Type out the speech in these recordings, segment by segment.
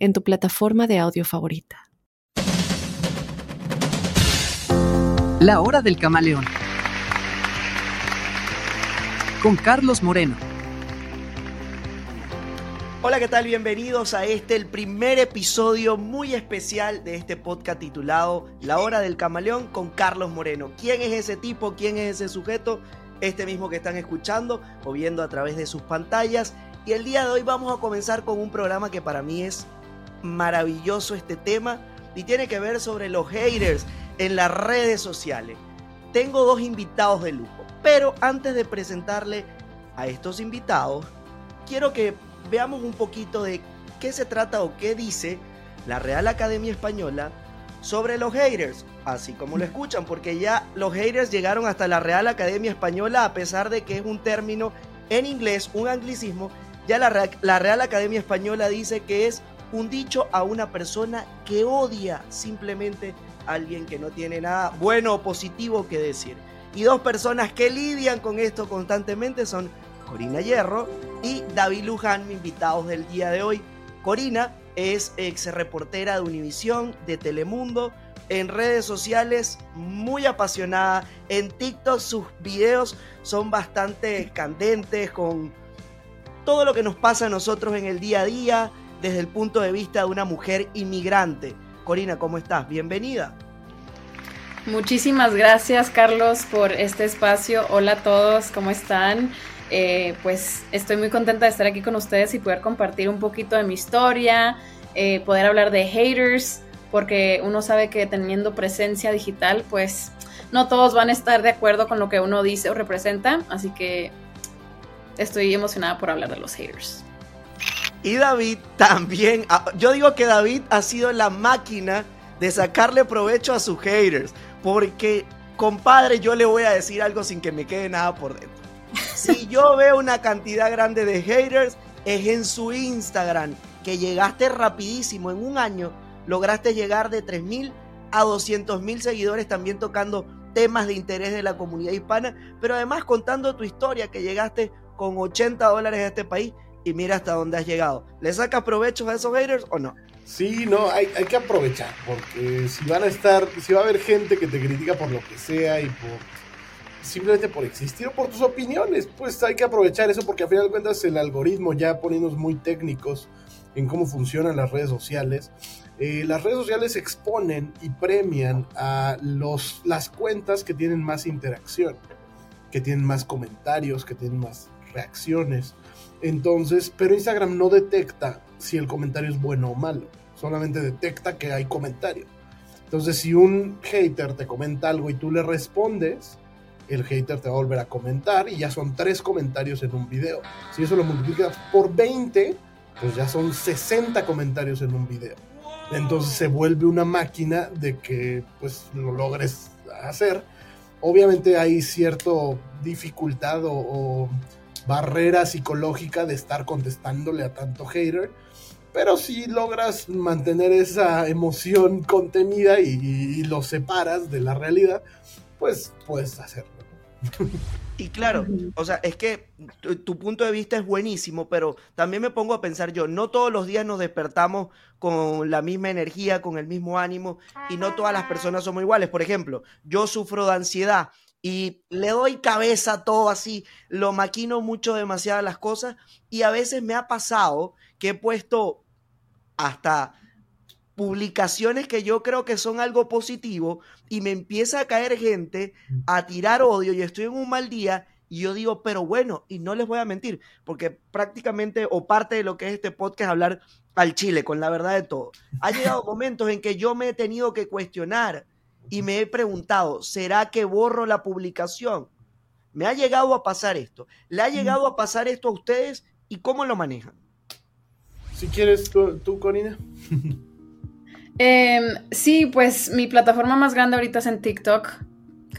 en tu plataforma de audio favorita. La hora del camaleón. Con Carlos Moreno. Hola, ¿qué tal? Bienvenidos a este, el primer episodio muy especial de este podcast titulado La hora del camaleón con Carlos Moreno. ¿Quién es ese tipo? ¿Quién es ese sujeto? Este mismo que están escuchando o viendo a través de sus pantallas. Y el día de hoy vamos a comenzar con un programa que para mí es maravilloso este tema y tiene que ver sobre los haters en las redes sociales. Tengo dos invitados de lujo, pero antes de presentarle a estos invitados, quiero que veamos un poquito de qué se trata o qué dice la Real Academia Española sobre los haters, así como lo escuchan, porque ya los haters llegaron hasta la Real Academia Española a pesar de que es un término en inglés, un anglicismo, ya la, la Real Academia Española dice que es un dicho a una persona que odia simplemente a alguien que no tiene nada bueno o positivo que decir. Y dos personas que lidian con esto constantemente son Corina Hierro y David Luján, invitados del día de hoy. Corina es ex reportera de Univisión, de Telemundo, en redes sociales muy apasionada. En TikTok sus videos son bastante candentes con todo lo que nos pasa a nosotros en el día a día, desde el punto de vista de una mujer inmigrante. Corina, ¿cómo estás? Bienvenida. Muchísimas gracias, Carlos, por este espacio. Hola a todos, ¿cómo están? Eh, pues estoy muy contenta de estar aquí con ustedes y poder compartir un poquito de mi historia, eh, poder hablar de haters, porque uno sabe que teniendo presencia digital, pues no todos van a estar de acuerdo con lo que uno dice o representa, así que estoy emocionada por hablar de los haters. Y David también, ah, yo digo que David ha sido la máquina de sacarle provecho a sus haters, porque compadre, yo le voy a decir algo sin que me quede nada por dentro. Si yo veo una cantidad grande de haters, es en su Instagram, que llegaste rapidísimo, en un año lograste llegar de 3.000 a 200.000 seguidores también tocando temas de interés de la comunidad hispana, pero además contando tu historia, que llegaste con 80 dólares a este país y mira hasta dónde has llegado. ¿Le sacas provecho a esos haters o no? Sí, no, hay, que aprovechar, porque si van a estar, si va a haber gente que te critica por lo que sea y por simplemente por existir o por tus opiniones, pues hay que aprovechar eso porque a final de cuentas el algoritmo, ya poniéndonos muy técnicos en cómo funcionan las redes sociales, eh, las redes sociales exponen y premian a los, las cuentas que tienen más interacción, que tienen más comentarios, que tienen más reacciones. Entonces, pero Instagram no detecta si el comentario es bueno o malo, solamente detecta que hay comentario. Entonces, si un hater te comenta algo y tú le respondes, el hater te va a volver a comentar y ya son tres comentarios en un video. Si eso lo multiplicas por 20, pues ya son 60 comentarios en un video. Entonces se vuelve una máquina de que pues lo logres hacer. Obviamente hay cierta dificultad o barrera psicológica de estar contestándole a tanto hater. Pero si logras mantener esa emoción contenida y, lo separas de la realidad, pues puedes hacerlo. Y claro, o sea, es que tu, punto de vista es buenísimo, pero también me pongo a pensar yo, no todos los días nos despertamos con la misma energía, con el mismo ánimo, y no todas las personas somos iguales. Por ejemplo, yo sufro de ansiedad y le doy cabeza a todo así, lo maquino mucho demasiado las cosas y a veces me ha pasado que he puesto hasta publicaciones que yo creo que son algo positivo y me empieza a caer gente a tirar odio y estoy en un mal día y yo digo, pero bueno, y no les voy a mentir, porque prácticamente o parte de lo que es este podcast es hablar al chile, con la verdad de todo. Ha llegado momentos en que yo me he tenido que cuestionar y me he preguntado, ¿será que borro la publicación? Me ha llegado a pasar esto. ¿Le ha llegado a pasar esto a ustedes y cómo lo manejan? Si quieres tú, tú Corina. Em, sí, pues mi plataforma más grande ahorita es en TikTok.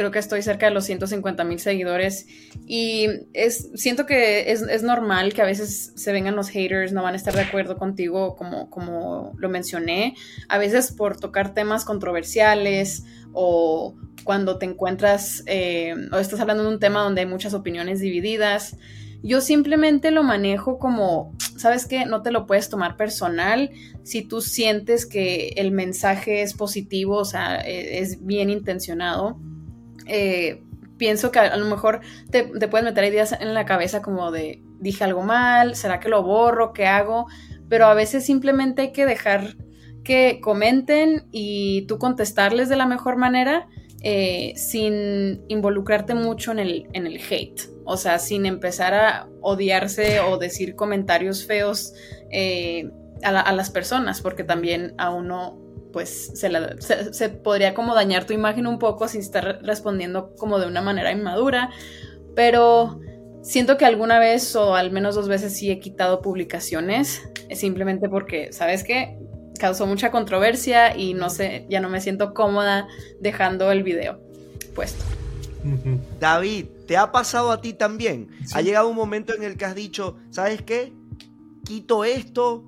Creo que estoy cerca de los 150 mil seguidores. Y es, siento que es, normal que a veces se vengan los haters, no van a estar de acuerdo contigo, como, como lo mencioné. A veces por tocar temas controversiales o cuando te encuentras eh, o estás hablando de un tema donde hay muchas opiniones divididas. Yo simplemente lo manejo como, ¿sabes qué? No te lo puedes tomar personal. Si tú sientes que el mensaje es positivo, o sea, e, es bien intencionado, eh, pienso que a, lo mejor te, te puedes meter ideas en la cabeza como de, dije algo mal, ¿será que lo borro? ¿Qué hago? Pero a veces simplemente hay que dejar que comenten y tú contestarles de la mejor manera eh, sin involucrarte mucho en el, en el hate. O sea, sin empezar a odiarse o decir comentarios feos eh, a, las personas, porque también a uno pues se, se, podría como dañar tu imagen un poco sin estar respondiendo como de una manera inmadura, pero siento que alguna vez o al menos dos veces sí he quitado publicaciones, simplemente porque, ¿sabes qué? causó mucha controversia y no sé, ya no me siento cómoda dejando el video puesto. David, ¿te ha pasado a ti también? Ha llegado un momento en el que has dicho, ¿sabes qué? Quito esto.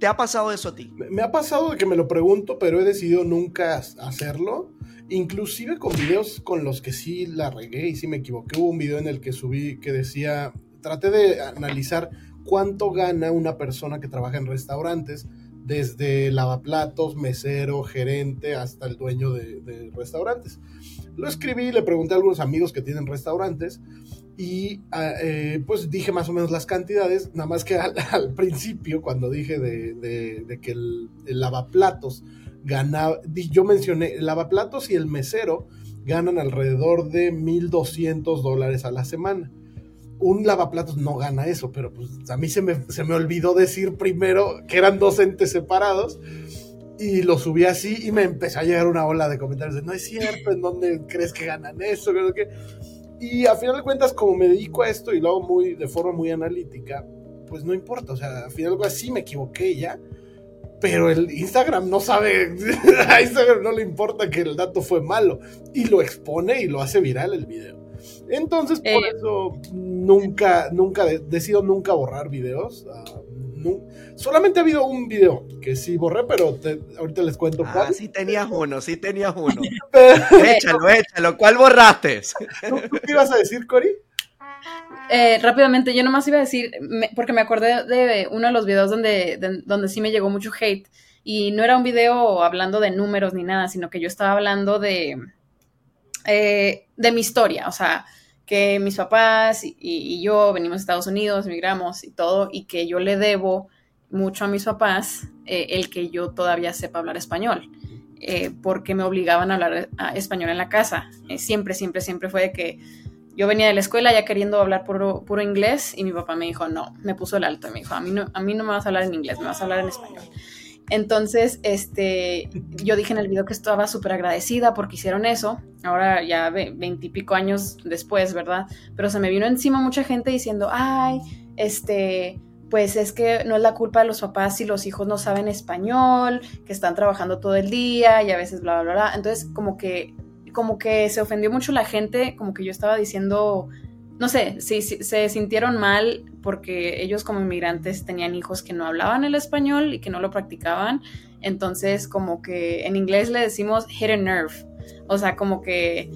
¿Te ha pasado eso a ti? Me ha pasado de que me lo pregunto, pero he decidido nunca hacerlo. Inclusive con videos con los que sí la regué y sí me equivoqué. Hubo un video en el que subí que decía, traté de analizar cuánto gana una persona que trabaja en restaurantes desde lavaplatos, mesero, gerente, hasta el dueño de, restaurantes. Lo escribí, le pregunté a algunos amigos que tienen restaurantes y ah, eh, pues dije más o menos las cantidades, nada más que al, principio, cuando dije de, que el, el, lavaplatos ganaba, yo mencioné, el lavaplatos y el mesero ganan alrededor de 1.200 dólares a la semana. Un lavaplatos no gana eso, pero pues a mí se me, se me olvidó decir primero que eran dos entes separados y lo subí así y me empezó a llegar una ola de comentarios de no es cierto, ¿en dónde crees que ganan eso? Y a final de cuentas, como me dedico a esto y lo hago muy, de forma muy analítica, pues no importa, o sea, a final de cuentas sí me equivoqué ya, pero el Instagram no sabe, a Instagram no le importa que el dato fue malo y lo expone y lo hace viral el video. Entonces, por eh, eso nunca, nunca, decido nunca borrar videos. Ah, solamente ha habido un video que sí borré, pero ahorita les cuento ah, cuál. sí tenías uno, sí tenías uno. échalo, échalo. ¿Cuál borraste? qué ibas a decir, Cori? Eh, rápidamente, yo nomás iba a decir, porque me acordé de uno de los videos donde, donde sí me llegó mucho hate. Y no era un video hablando de números ni nada, sino que yo estaba hablando de, eh, de mi historia, o sea, que mis papás y, yo venimos a Estados Unidos, emigramos y todo, y que yo le debo mucho a mis papás eh, el que yo todavía sepa hablar español, eh, porque me obligaban a hablar español en la casa. siempre, siempre, siempre fue que yo venía de la escuela ya queriendo hablar puro, puro, inglés y mi papá me dijo, no, me puso el alto, me dijo, a mí, no, a mí no me vas a hablar en inglés, me vas a hablar en español. Entonces, este, yo dije en el video que estaba súper agradecida porque hicieron eso. Ahora ya veintipico años después, ¿verdad? Pero se me vino encima mucha gente diciendo, ay, este, pues es que no es la culpa de los papás si los hijos no saben español, que están trabajando todo el día y a veces bla, bla, bla. Entonces, como que, como que se ofendió mucho la gente, como que yo estaba diciendo no sé, si, se sintieron mal porque ellos como inmigrantes tenían hijos que no hablaban el español y que no lo practicaban. Entonces, como que en inglés le decimos hit a nerve. O sea, como que,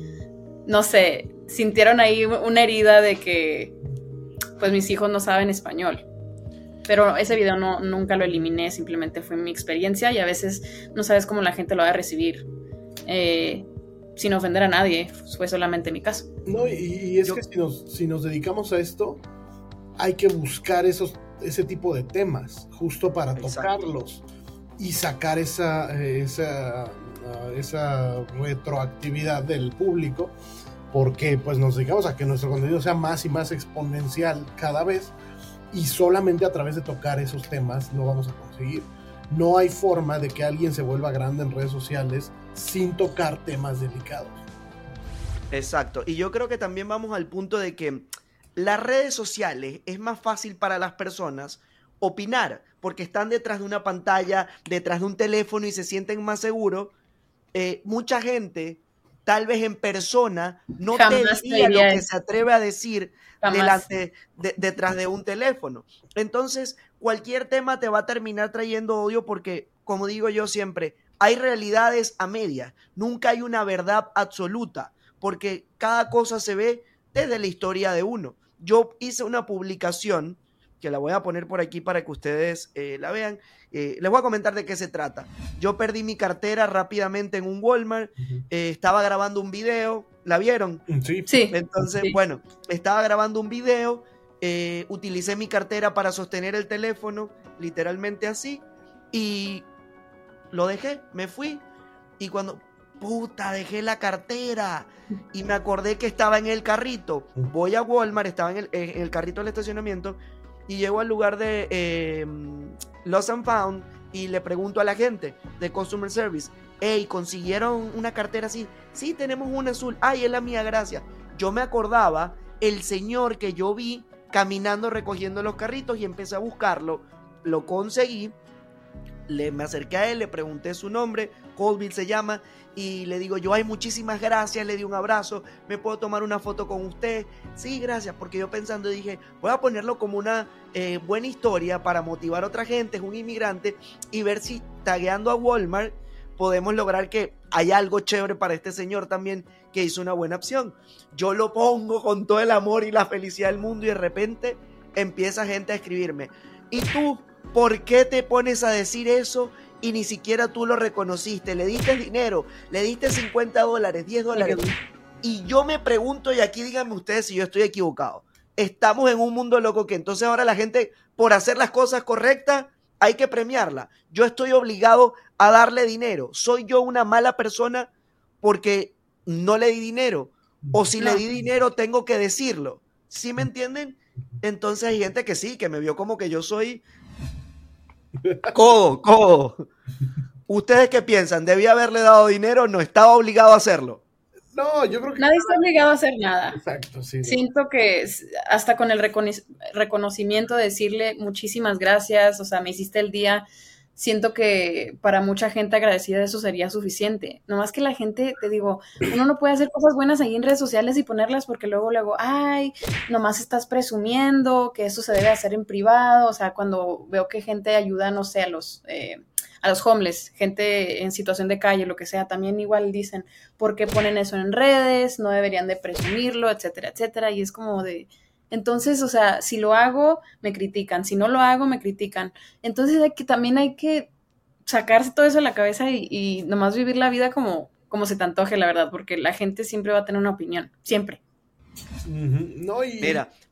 no sé, sintieron ahí una herida de que, pues mis hijos no saben español. Pero ese video no, nunca lo eliminé, simplemente fue mi experiencia y a veces no sabes cómo la gente lo va a recibir. Eh, sin ofender a nadie, fue solamente mi caso. No, y, es que si nos, si nos dedicamos a esto, hay que buscar esos, ese tipo de temas, justo para tocarlos y sacar esa, esa, esa retroactividad del público, porque pues nos dedicamos a que nuestro contenido sea más y más exponencial cada vez, y solamente a través de tocar esos temas lo vamos a conseguir. No hay forma de que alguien se vuelva grande en redes sociales sin tocar temas delicados. Exacto. Y yo creo que también vamos al punto de que las redes sociales es más fácil para las personas opinar, porque están detrás de una pantalla, detrás de un teléfono y se sienten más seguros, eh, mucha gente, tal vez en persona, no te diría lo que se atreve a decir delante, detrás de un teléfono. Entonces, cualquier tema te va a terminar trayendo odio porque, como digo yo siempre, hay realidades a medias, nunca hay una verdad absoluta, porque cada cosa se ve desde la historia de uno. Yo hice una publicación que la voy a poner por aquí para que ustedes eh, la vean. Eh, les voy a comentar de qué se trata. Yo perdí mi cartera rápidamente en un Walmart, eh, estaba grabando un video, ¿la vieron? Mm, sí. sí. Entonces, bueno, estaba grabando un video, utilicé mi cartera para sostener el teléfono, literalmente así, y lo dejé, me fui, y cuando, puta, dejé la cartera, y me acordé que estaba en el carrito, voy a Walmart, estaba en el, en el carrito del estacionamiento, y llego al lugar de eh, Lost and Found y le pregunto a la gente de Customer Service, hey, ¿consiguieron una cartera así? Sí, tenemos una azul. Ay, es la mía, gracias. Yo me acordaba el señor que yo vi caminando recogiendo los carritos y empecé a buscarlo. Lo conseguí. Le, me acerqué a él, le pregunté su nombre, Colville se llama, y le digo yo, ay, muchísimas gracias, le di un abrazo, me puedo tomar una foto con usted. Sí, gracias, porque yo pensando dije, voy a ponerlo como una eh, buena historia para motivar a otra gente, es un inmigrante, y ver si tagueando a Walmart podemos lograr que haya algo chévere para este señor también que hizo una buena opción. Yo lo pongo con todo el amor y la felicidad del mundo y de repente empieza gente a escribirme. ¿Y tú por qué te pones a decir eso? Y ni siquiera tú lo reconociste. Le diste dinero, le diste 50 dólares, 10 dólares. Y yo me pregunto, y aquí díganme ustedes si yo estoy equivocado. Estamos en un mundo loco que entonces ahora la gente, por hacer las cosas correctas, hay que premiarla. Yo estoy obligado a darle dinero. ¿Soy yo una mala persona porque no le di dinero? O si le di dinero, tengo que decirlo. ¿Sí me entienden? Entonces hay gente que sí, que me vio como que yo soy Codo, codo. ¿Ustedes qué piensan? ¿Debía haberle dado dinero? ¿No estaba obligado a hacerlo? No, yo creo que... Nadie está obligado a hacer nada. Exacto, sí. Siento que hasta con el reconocimiento de decirle muchísimas gracias, o sea, me hiciste el día, siento que para mucha gente agradecida eso sería suficiente. Nomás que la gente, te digo, uno no puede hacer cosas buenas ahí en redes sociales y ponerlas porque luego, luego, ay, nomás estás presumiendo que eso se debe hacer en privado. O sea, cuando veo que gente ayuda, no sé, a los, eh, a los homeless, gente en situación de calle, lo que sea, también igual dicen, ¿por qué ponen eso en redes? No deberían de presumirlo, etcétera, etcétera. Y es como de, entonces, o sea, si lo hago, me critican, si no lo hago, me critican. Entonces hay que, también hay que sacarse todo eso de la cabeza y, nomás vivir la vida como, como se te antoje, la verdad, porque la gente siempre va a tener una opinión, siempre. No, y,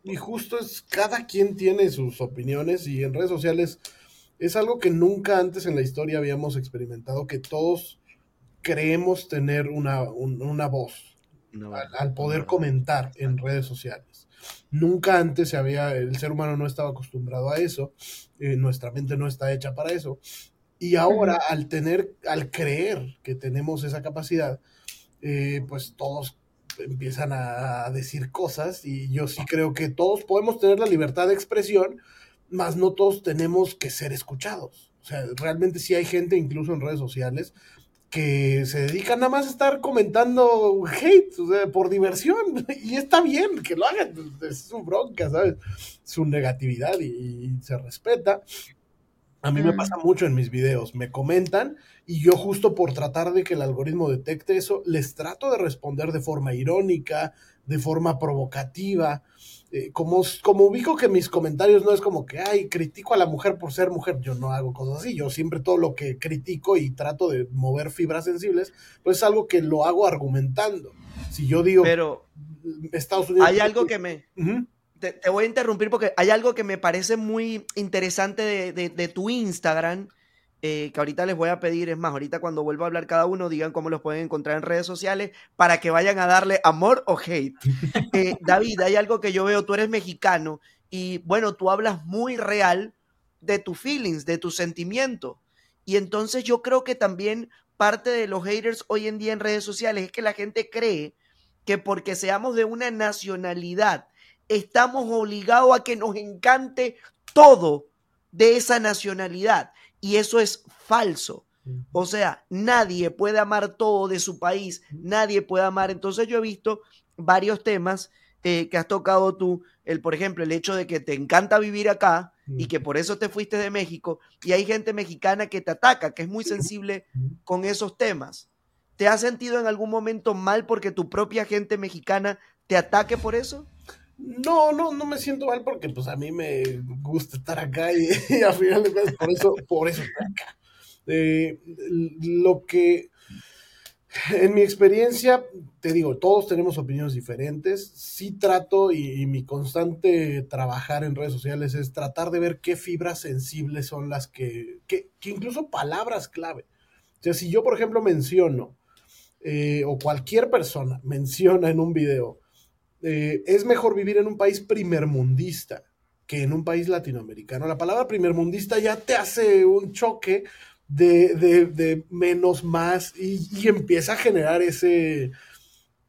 y justo es, cada quien tiene sus opiniones y en redes sociales es algo que nunca antes en la historia habíamos experimentado, que todos creemos tener una, una voz al, poder comentar en redes sociales. Nunca antes se había, el ser humano no estaba acostumbrado a eso, eh, nuestra mente no está hecha para eso. Y ahora, al tener, al creer que tenemos esa capacidad, eh, pues todos empiezan a, decir cosas y yo sí creo que todos podemos tener la libertad de expresión, mas no todos tenemos que ser escuchados. O sea, realmente sí hay gente, incluso en redes sociales, que se dedican nada más a estar comentando hate, o sea, por diversión. Y está bien que lo hagan, es su bronca, ¿sabes? Su negatividad y, se respeta. A mí me pasa mucho en mis videos, me comentan y yo justo por tratar de que el algoritmo detecte eso, les trato de responder de forma irónica, de forma provocativa, eh, como, como ubico que mis comentarios no es como que, ay, critico a la mujer por ser mujer, yo no hago cosas así, yo siempre todo lo que critico y trato de mover fibras sensibles, pues es algo que lo hago argumentando. Si yo digo, pero Estados Unidos... Hay algo que me... te, voy a interrumpir porque hay algo que me parece muy interesante de, de tu Instagram eh, que ahorita les voy a pedir, es más, ahorita cuando vuelva a hablar cada uno, digan cómo los pueden encontrar en redes sociales para que vayan a darle amor o hate. Eh, David, hay algo que yo veo, tú eres mexicano y bueno, tú hablas muy real de tus feelings, de tus sentimientos. Y entonces yo creo que también parte de los haters hoy en día en redes sociales es que la gente cree que porque seamos de una nacionalidad, estamos obligados a que nos encante todo de esa nacionalidad. Y eso es falso. O sea, nadie puede amar todo de su país, nadie puede amar. Entonces yo he visto varios temas eh, que has tocado tú, el, por ejemplo, el hecho de que te encanta vivir acá y que por eso te fuiste de México, y hay gente mexicana que te ataca, que es muy sensible con esos temas. ¿Te has sentido en algún momento mal porque tu propia gente mexicana te ataque por eso? No, no, no me siento mal porque pues a mí me gusta estar acá y, al final de cuentas por eso, por eso estoy acá. Eh, lo que en mi experiencia, te digo, todos tenemos opiniones diferentes. Sí trato y, mi constante trabajar en redes sociales es tratar de ver qué fibras sensibles son las que, que, incluso palabras clave. O sea, si yo, por ejemplo, menciono, eh, o cualquier persona menciona en un video, eh, es mejor vivir en un país primermundista que en un país latinoamericano. La palabra primermundista ya te hace un choque de, menos más y, empieza a generar ese,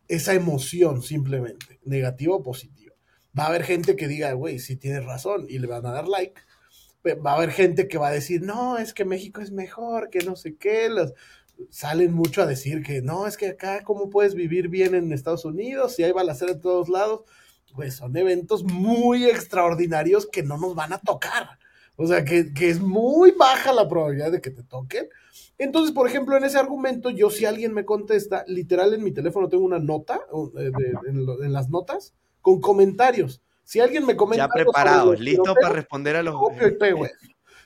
esa emoción simplemente, negativa o positiva. Va a haber gente que diga, güey, sí tienes razón y le van a dar like. Va a haber gente que va a decir, no, es que México es mejor, que no sé qué. Los, salen mucho a decir que no, es que acá, ¿cómo puedes vivir bien en Estados Unidos? Si hay balacera en todos lados. Pues son eventos muy extraordinarios que no nos van a tocar. O sea, que, es muy baja la probabilidad de que te toquen. Entonces, por ejemplo, en ese argumento, yo si alguien me contesta, literal en mi teléfono tengo una nota, eh, en, las notas, con comentarios. Si alguien me comenta... Ya preparado, listo para responder a los...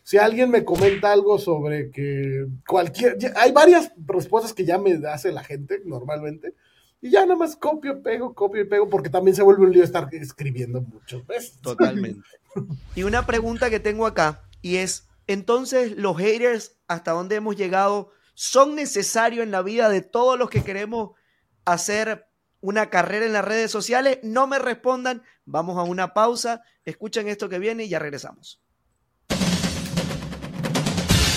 Si alguien me comenta algo sobre que cualquier... Hay varias respuestas que ya me hace la gente normalmente. Y ya nada más copio, pego, copio y pego, porque también se vuelve un lío estar escribiendo mucho. ¿ves? Totalmente. Y una pregunta que tengo acá, y es, entonces los haters, hasta dónde hemos llegado, son necesarios en la vida de todos los que queremos hacer una carrera en las redes sociales. No me respondan, vamos a una pausa, escuchen esto que viene y ya regresamos.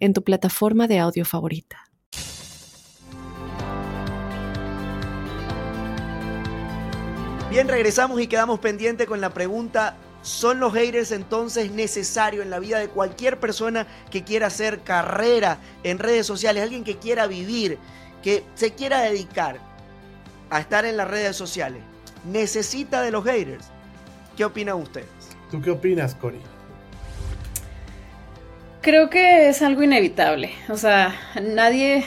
en tu plataforma de audio favorita. Bien, regresamos y quedamos pendientes con la pregunta, ¿son los haters entonces necesarios en la vida de cualquier persona que quiera hacer carrera en redes sociales, alguien que quiera vivir, que se quiera dedicar a estar en las redes sociales? ¿Necesita de los haters? ¿Qué opinan ustedes? ¿Tú qué opinas, Cori? Creo que es algo inevitable. O sea, nadie,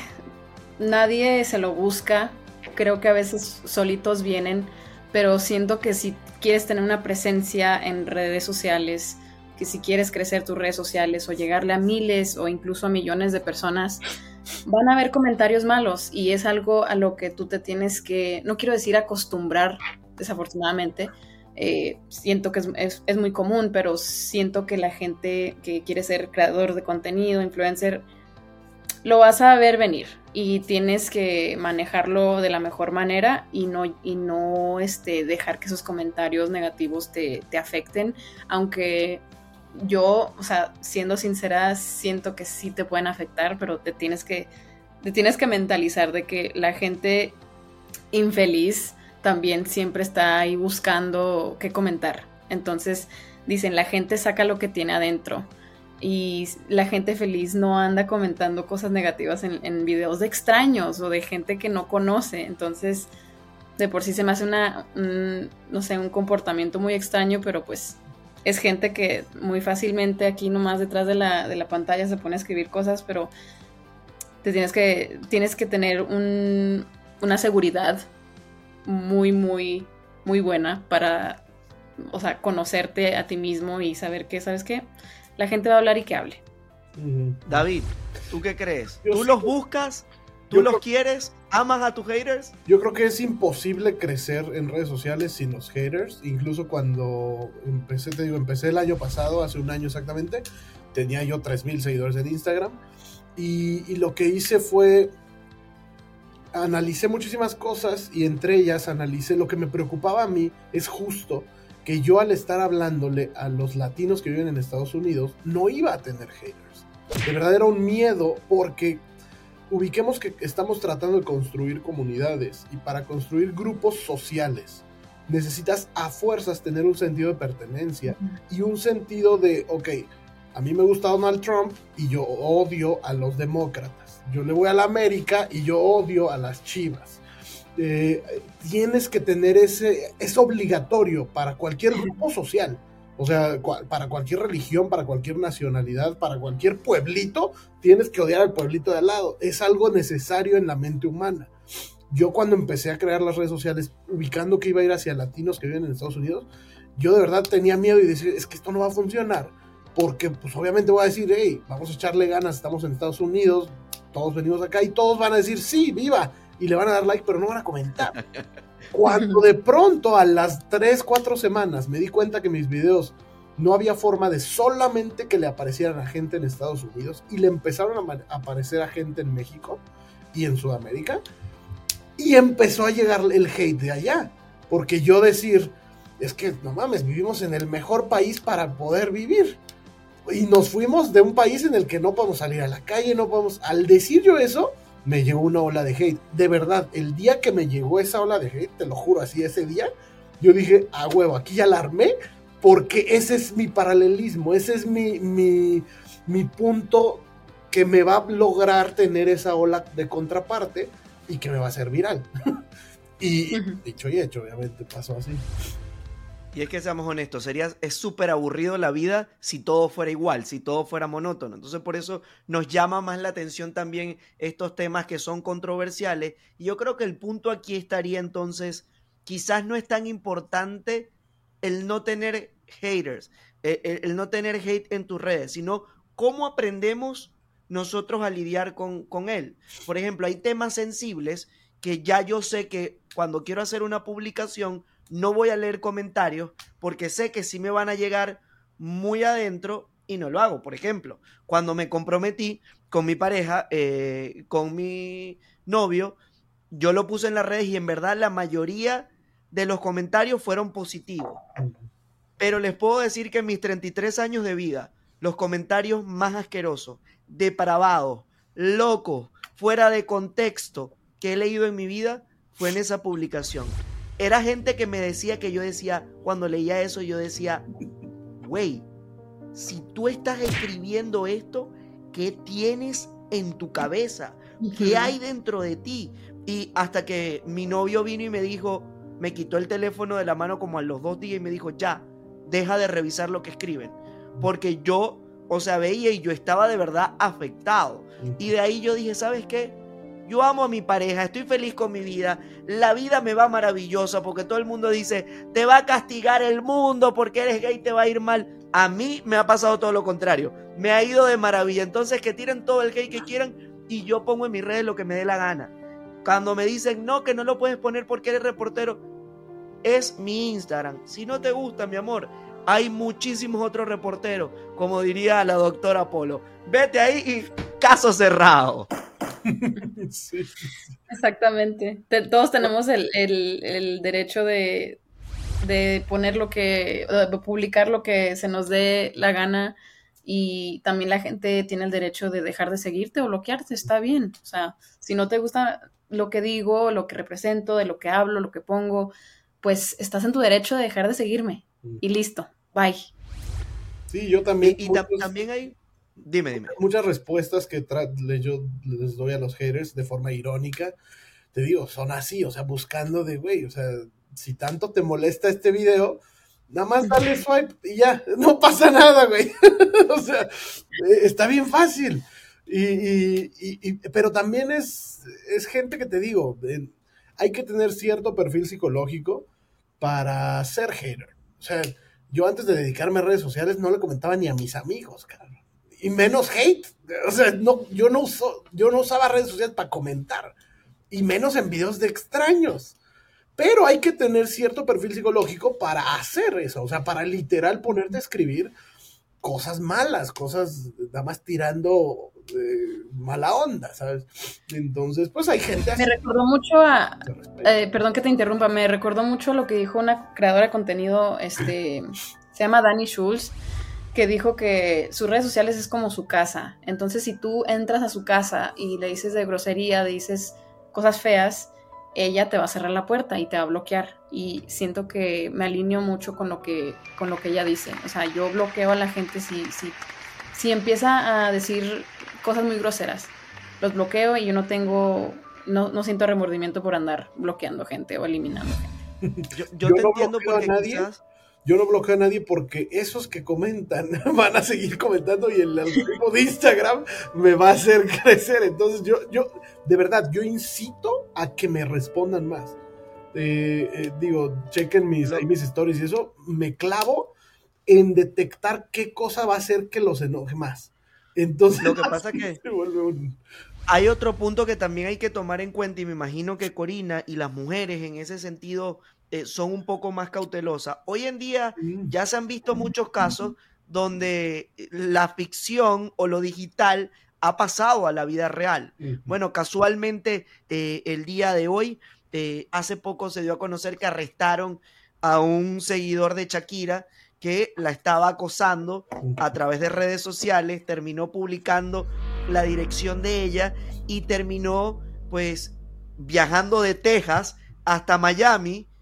nadie se lo busca. Creo que a veces solitos vienen pero siento que si quieres tener una presencia en redes sociales, que si quieres crecer tus redes sociales o llegarle a miles o incluso a millones de personas, van a haber comentarios malos y es algo a lo que tú te tienes que, no quiero decir acostumbrar, desafortunadamente, eh, siento que es, es, muy común, pero siento que la gente que quiere ser creador de contenido, influencer, lo vas a ver venir y tienes que manejarlo de la mejor manera y no, y no este, dejar que esos comentarios negativos te, afecten, aunque yo, o sea, siendo sincera, siento que sí te pueden afectar, pero te tienes que, te tienes que mentalizar de que la gente infeliz también siempre está ahí buscando qué comentar. Entonces, dicen, la gente saca lo que tiene adentro y la gente feliz no anda comentando cosas negativas en, videos de extraños o de gente que no conoce. Entonces, de por sí se me hace una, no sé, un comportamiento muy extraño, pero pues es gente que muy fácilmente aquí nomás detrás de la, de la pantalla se pone a escribir cosas, pero te tienes que, tienes que tener un, una seguridad muy, muy, muy buena para, o sea, conocerte a ti mismo y saber que, ¿sabes qué? la gente va a hablar y que hable. David, ¿tú qué crees? ¿Tú los buscas? ¿Tú los quieres? ¿Amas a tus haters? Yo creo que es imposible crecer en redes sociales sin los haters. Incluso cuando empecé, te digo, empecé el año pasado, hace un año exactamente, tenía yo 3.000 seguidores en Instagram. Y, y, lo que hice fue, analicé muchísimas cosas y entre ellas analicé lo que me preocupaba a mí, es justo que yo al estar hablándole a los latinos que viven en Estados Unidos, no iba a tener haters. De verdad era un miedo porque ubiquemos que estamos tratando de construir comunidades y para construir grupos sociales necesitas a fuerzas tener un sentido de pertenencia y un sentido de, ok, a mí me gusta Donald Trump y yo odio a los demócratas. Yo le voy a la América y yo odio a las chivas. Eh, tienes que tener ese, es obligatorio para cualquier grupo social. O sea, para cualquier religión, para cualquier nacionalidad, para cualquier pueblito, tienes que odiar al pueblito de al lado. Es algo necesario en la mente humana. Yo cuando empecé a crear las redes sociales, ubicando que iba a ir hacia latinos que viven en Estados Unidos, yo de verdad tenía miedo y decía, es que esto no va a funcionar. Porque pues obviamente voy a decir, hey, vamos a echarle ganas, estamos en Estados Unidos, todos venimos acá y todos van a decir, sí, viva, y le van a dar like, pero no van a comentar. Cuando de pronto a las 3, 4 semanas me di cuenta que mis videos no había forma de solamente que le aparecieran a gente en Estados Unidos y le empezaron a aparecer a gente en México y en Sudamérica y empezó a llegar el hate de allá. Porque yo decir, es que no mames, vivimos en el mejor país para poder vivir. Y nos fuimos de un país en el que no podemos salir a la calle, no podemos... Al decir yo eso, me llegó una ola de hate. De verdad, el día que me llegó esa ola de hate, te lo juro así, ese día, yo dije, a huevo, aquí ya la armé, porque ese es mi paralelismo, ese es mi, mi, mi punto que me va a lograr tener esa ola de contraparte y que me va a hacer viral. y dicho y hecho, obviamente pasó así. Y es que seamos honestos, sería, es súper aburrido la vida si todo fuera igual, si todo fuera monótono. Entonces por eso nos llama más la atención también estos temas que son controversiales. Y yo creo que el punto aquí estaría entonces, quizás no es tan importante el no tener haters, el, el no tener hate en tus redes, sino cómo aprendemos nosotros a lidiar con él. Por ejemplo, hay temas sensibles que ya yo sé que cuando quiero hacer una publicación, no voy a leer comentarios porque sé que sí me van a llegar muy adentro y no lo hago. Por ejemplo, cuando me comprometí con mi pareja, eh, con mi novio, yo lo puse en las redes y en verdad la mayoría de los comentarios fueron positivos. Pero les puedo decir que en mis 33 años de vida, los comentarios más asquerosos, depravados, locos, fuera de contexto que he leído en mi vida fue en esa publicación era gente que me decía que yo decía, cuando leía eso, yo decía, güey, si tú estás escribiendo esto, ¿qué tienes en tu cabeza? ¿Qué hay dentro de ti? Y hasta que mi novio vino y me dijo, me quitó el teléfono de la mano como a los dos días y me dijo, ya, deja de revisar lo que escriben. Porque yo, o sea, veía y yo estaba de verdad afectado. Y de ahí yo dije, ¿sabes qué? Yo amo a mi pareja, estoy feliz con mi vida, la vida me va maravillosa porque todo el mundo dice, te va a castigar el mundo porque eres gay, te va a ir mal. A mí me ha pasado todo lo contrario, me ha ido de maravilla. Entonces que tiren todo el gay que quieran y yo pongo en mis redes lo que me dé la gana. Cuando me dicen, no, que no lo puedes poner porque eres reportero, es mi Instagram. Si no te gusta, mi amor, hay muchísimos otros reporteros, como diría la doctora Polo. Vete ahí y caso cerrado. Exactamente. todos tenemos el, derecho de, poner lo que, de publicar lo que se nos dé la gana y también la gente tiene el derecho de dejar de seguirte o bloquearte, está bien. O sea, si no te gusta lo que digo, lo que represento, de lo que hablo, lo que pongo, pues estás en tu derecho de dejar de seguirme. Y listo, bye. Sí, yo también. Y, también hay Dime, dime. Muchas respuestas que yo les doy a los haters de forma irónica, te digo, son así, o sea, buscando de, güey, o sea, si tanto te molesta este video, nada más dale swipe y ya, no pasa nada, güey. o sea, eh, está bien fácil. Y, pero también es, es gente que te digo, hay que tener cierto perfil psicológico para ser hater. O sea, yo antes de dedicarme a redes sociales no le comentaba ni a mis amigos, cara y menos hate. O sea, no, yo, no uso, yo no usaba redes sociales para comentar, y menos en videos de extraños. Pero hay que tener cierto perfil psicológico para hacer eso, o sea, para literal ponerte a escribir cosas malas, cosas nada más tirando eh, mala onda, ¿sabes? Entonces, pues hay gente así. Me recordó mucho a, eh, perdón que te interrumpa, me recordó mucho lo que dijo una creadora de contenido, este, se llama Dani Schulz, que dijo que sus redes sociales es como su casa. Entonces, si tú entras a su casa y le dices de grosería, le dices cosas feas, ella te va a cerrar la puerta y te va a bloquear. Y siento que me alineo mucho con lo que, con lo que ella dice. O sea, yo bloqueo a la gente si, si, si empieza a decir cosas muy groseras. Los bloqueo y yo no tengo, no, no siento remordimiento por andar bloqueando gente o eliminando gente. Yo, yo, te entiendo porque nadie. quizás yo no bloqueo a nadie porque esos que comentan van a seguir comentando y el algoritmo de Instagram me va a hacer crecer. Entonces yo, yo, de verdad, yo incito a que me respondan más. Eh, eh, digo, chequen mis, ahí mis stories y eso, me clavo en detectar qué cosa va a hacer que los enoje más. Entonces, Lo que pasa que- un- hay otro punto que también hay que tomar en cuenta y me imagino que Corina y las mujeres en ese sentido eh, son un poco más cautelosas. Hoy en día ya se han visto muchos casos donde la ficción o lo digital ha pasado a la vida real. Bueno, casualmente eh, el día de hoy, eh, hace poco se dio a conocer que arrestaron a un seguidor de Shakira que la estaba acosando a través de redes sociales, terminó publicando la dirección de ella y terminó pues viajando de Texas hasta Miami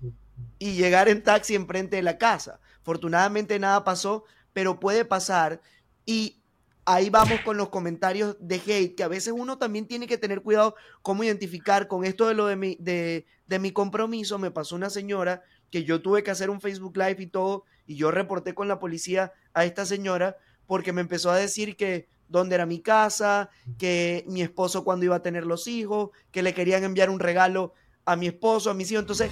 y llegar en taxi enfrente de la casa. Afortunadamente nada pasó, pero puede pasar y ahí vamos con los comentarios de hate, que a veces uno también tiene que tener cuidado cómo identificar con esto de lo de mi, de, de mi compromiso. Me pasó una señora que yo tuve que hacer un Facebook Live y todo, y yo reporté con la policía a esta señora porque me empezó a decir que dónde era mi casa, que mi esposo cuándo iba a tener los hijos, que le querían enviar un regalo a mi esposo, a mis hijos. Entonces,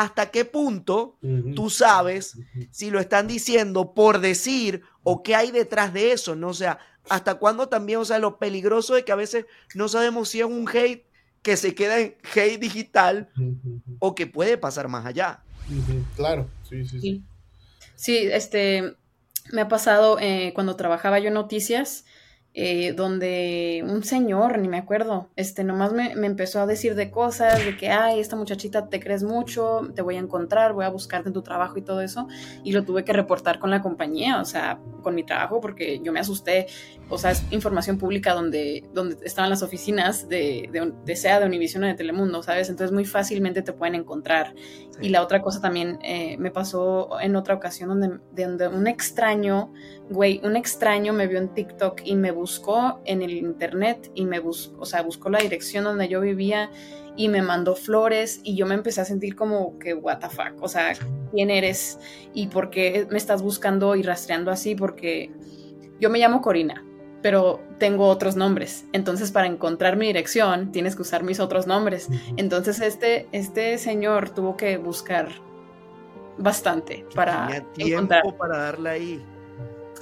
¿hasta qué punto tú sabes si lo están diciendo por decir o qué hay detrás de eso? ¿no? O sea, ¿hasta cuándo también, o sea, lo peligroso de que a veces no sabemos si es un hate que se queda en hate digital o que puede pasar más allá? Claro, sí, sí, sí. Sí, sí este, me ha pasado eh, cuando trabajaba yo en noticias, eh, donde un señor, ni me acuerdo, este, nomás me, me, empezó a decir de cosas, de que, ay, esta muchachita te crees mucho, te voy a encontrar, voy a buscarte en tu trabajo y todo eso, y lo tuve que reportar con la compañía, o sea, con mi trabajo, porque yo me asusté, o sea, es información pública donde, donde estaban las oficinas de, de, de SEA, de Univision o de Telemundo, ¿sabes? Entonces muy fácilmente te pueden encontrar. Sí. Y la otra cosa también eh, me pasó en otra ocasión donde, donde un extraño, güey, un extraño me vio en TikTok y me buscó en el internet y me buscó, o sea, buscó la dirección donde yo vivía y me mandó flores y yo me empecé a sentir como que what the fuck, o sea, ¿quién eres? ¿Y por qué me estás buscando y rastreando así? Porque yo me llamo Corina, pero tengo otros nombres. Entonces, para encontrar mi dirección, tienes que usar mis otros nombres. Entonces, este, este señor tuvo que buscar bastante para Tenía tiempo encontrar. para darle ahí.